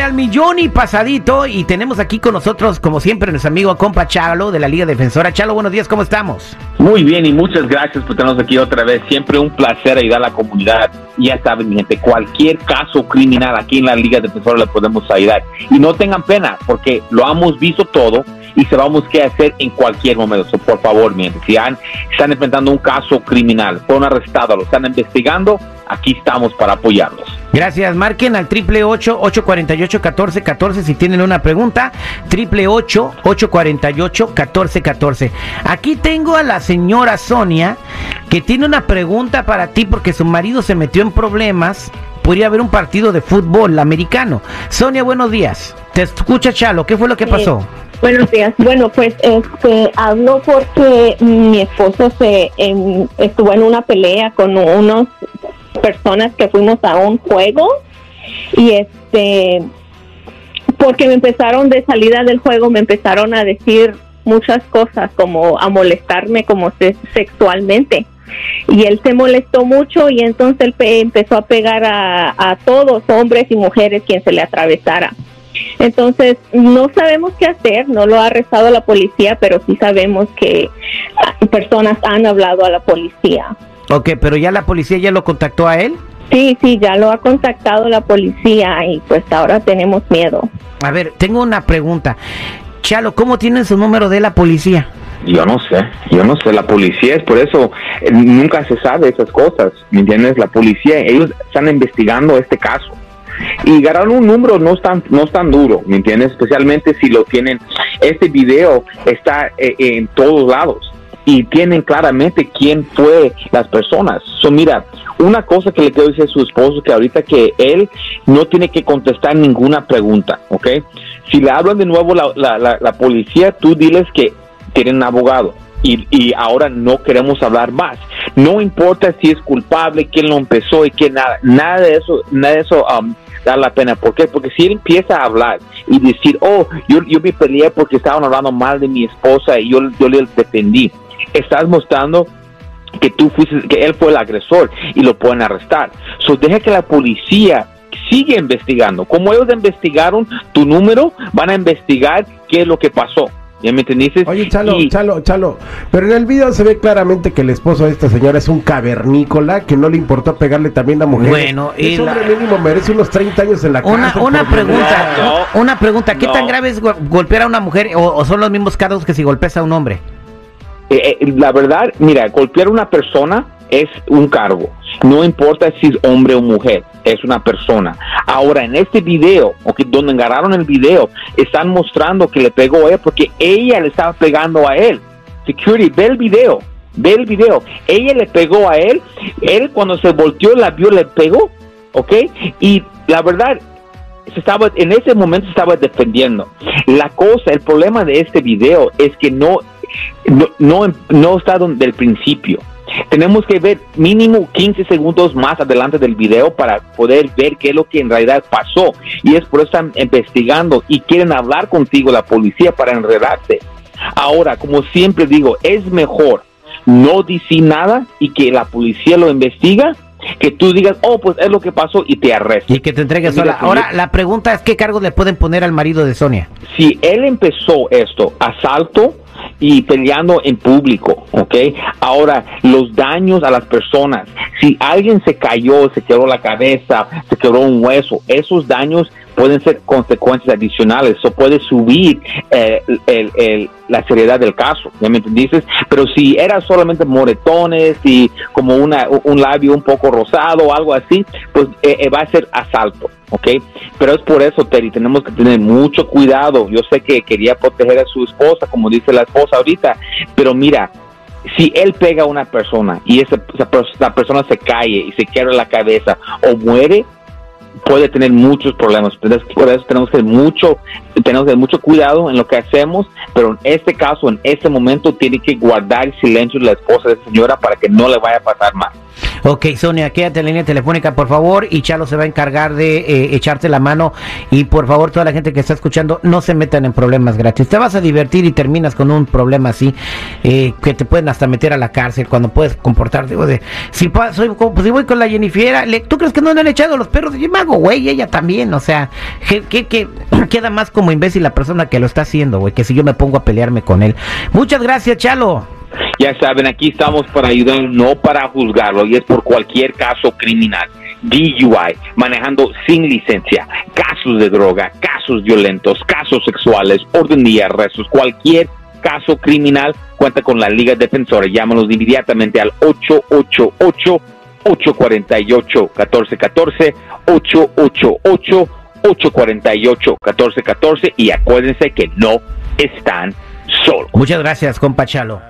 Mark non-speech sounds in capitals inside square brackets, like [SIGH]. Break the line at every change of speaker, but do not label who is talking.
al millón y pasadito y tenemos aquí con nosotros, como siempre, nuestro amigo compa Chalo de la Liga Defensora. Chalo, buenos días, ¿cómo estamos?
Muy bien y muchas gracias por tenernos aquí otra vez. Siempre un placer ayudar a la comunidad. Ya saben, mi gente, cualquier caso criminal aquí en la Liga Defensora le podemos ayudar. Y no tengan pena, porque lo hemos visto todo y sabemos qué hacer en cualquier momento. por favor, mi gente, si han, están enfrentando un caso criminal, fueron arrestados, lo están investigando, aquí estamos para apoyarlos.
Gracias. Marquen al triple ocho ocho cuarenta y ocho catorce catorce si tienen una pregunta. Triple ocho ocho cuarenta y ocho catorce catorce. Aquí tengo a la señora Sonia que tiene una pregunta para ti porque su marido se metió en problemas. Podría haber un partido de fútbol americano. Sonia, buenos días. Te escucha Chalo. ¿Qué fue lo que pasó?
Buenos días. Bueno, pues este hablo porque mi esposo se em, estuvo en una pelea con unos personas que fuimos a un juego y este porque me empezaron de salida del juego me empezaron a decir muchas cosas como a molestarme como sexualmente y él se molestó mucho y entonces él empezó a pegar a, a todos hombres y mujeres quien se le atravesara entonces, no sabemos qué hacer, no lo ha arrestado la policía, pero sí sabemos que personas han hablado a la policía.
Ok, pero ya la policía ya lo contactó a él.
Sí, sí, ya lo ha contactado la policía y pues ahora tenemos miedo.
A ver, tengo una pregunta. Chalo, ¿cómo tienen su número de la policía?
Yo no sé, yo no sé, la policía es por eso, eh, nunca se sabe esas cosas, ¿me entiendes? La policía, ellos están investigando este caso y ganar un número no es tan no es tan duro me entiendes especialmente si lo tienen este video está eh, en todos lados y tienen claramente quién fue las personas. So, mira, una cosa que le quiero decir a su esposo que ahorita que él no tiene que contestar ninguna pregunta, ¿ok? Si le hablan de nuevo la, la, la, policía, tú diles que tienen abogado. Y, y, ahora no queremos hablar más. No importa si es culpable, quién lo empezó y quién nada, nada de eso, nada de eso um, da la pena. ¿Por qué? Porque si él empieza a hablar y decir, oh, yo, yo me peleé porque estaban hablando mal de mi esposa y yo, yo le defendí, estás mostrando que tú fuiste, que él fue el agresor y lo pueden arrestar. So deja que la policía sigue investigando. Como ellos investigaron tu número, van a investigar qué es lo que pasó. ¿Ya me entendiste?
Oye, Chalo, Chalo, Chalo, pero en el video se ve claramente que el esposo de esta señora es un cavernícola que no le importó pegarle también a mujer.
Bueno,
y hombre mínimo merece unos 30 años en la
una, Una pregunta, una pregunta, ¿qué tan grave es golpear a una mujer o, son los mismos cargos que si golpeas a un hombre?
Eh, eh, la verdad, mira, golpear a una persona es un cargo. No importa si es hombre o mujer, es una persona. Ahora, en este video, okay, donde agarraron el video, están mostrando que le pegó a él porque ella le estaba pegando a él. Security, ve el video, ve el video. Ella le pegó a él, él cuando se volteó la vio, le pegó, ¿ok? Y la verdad, estaba, en ese momento estaba defendiendo. La cosa, el problema de este video es que no no, no, no está desde el principio. Tenemos que ver mínimo 15 segundos más adelante del video para poder ver qué es lo que en realidad pasó. Y es por eso están investigando y quieren hablar contigo la policía para enredarte. Ahora, como siempre digo, es mejor no decir nada y que la policía lo investiga que tú digas, oh, pues es lo que pasó y te arrestes.
Y que te entregues sola. Ahora, la pregunta es, ¿qué cargo le pueden poner al marido de Sonia?
Si él empezó esto, asalto, y peleando en público, ¿ok? Ahora, los daños a las personas, si alguien se cayó, se quebró la cabeza, se quebró un hueso, esos daños pueden ser consecuencias adicionales o puede subir eh, el, la seriedad del caso, ¿ya me? Pero si era solamente moretones y como una, un labio un poco rosado o algo así, pues eh, eh, va a ser asalto, ¿ok? Pero es por eso, Terry, tenemos que tener mucho cuidado. Yo sé que quería proteger a su esposa, como dice la esposa ahorita, pero mira, si él pega a una persona y esa, esa, persona se cae y se quiebra la cabeza o muere, puede tener muchos problemas. Por eso tenemos que mucho, tenemos que mucho cuidado en lo que hacemos, pero en este caso, en este momento, tiene que guardar silencio la esposa de esa señora para que no le vaya a pasar más.
Ok, Sonia, quédate en línea telefónica, por favor, y Chalo se va a encargar de eh, echarte la mano. Y por favor, toda la gente que está escuchando, no se metan en problemas gratis. Te vas a divertir y terminas con un problema así, eh, que te pueden hasta meter a la cárcel cuando puedes comportarte. O de, si, soy, pues, si voy con la Jennifer, le- ¿tú crees que no le han echado los perros? Yo me güey, ella también. O sea, que, que, que [CLEARS THROAT] queda más como imbécil la persona que lo está haciendo, güey, que si yo me pongo a pelearme con él. Muchas gracias, Chalo.
Ya saben, aquí estamos para ayudar, no para juzgarlo, y es por cualquier caso criminal. DUI, manejando sin licencia, casos de droga, casos violentos, casos sexuales, orden de arrestos, cualquier caso criminal, cuenta con la Liga Defensora. Llámanos inmediatamente al 888-848-1414, 888-848-1414, y acuérdense que no están solos.
Muchas gracias, compa Chalo.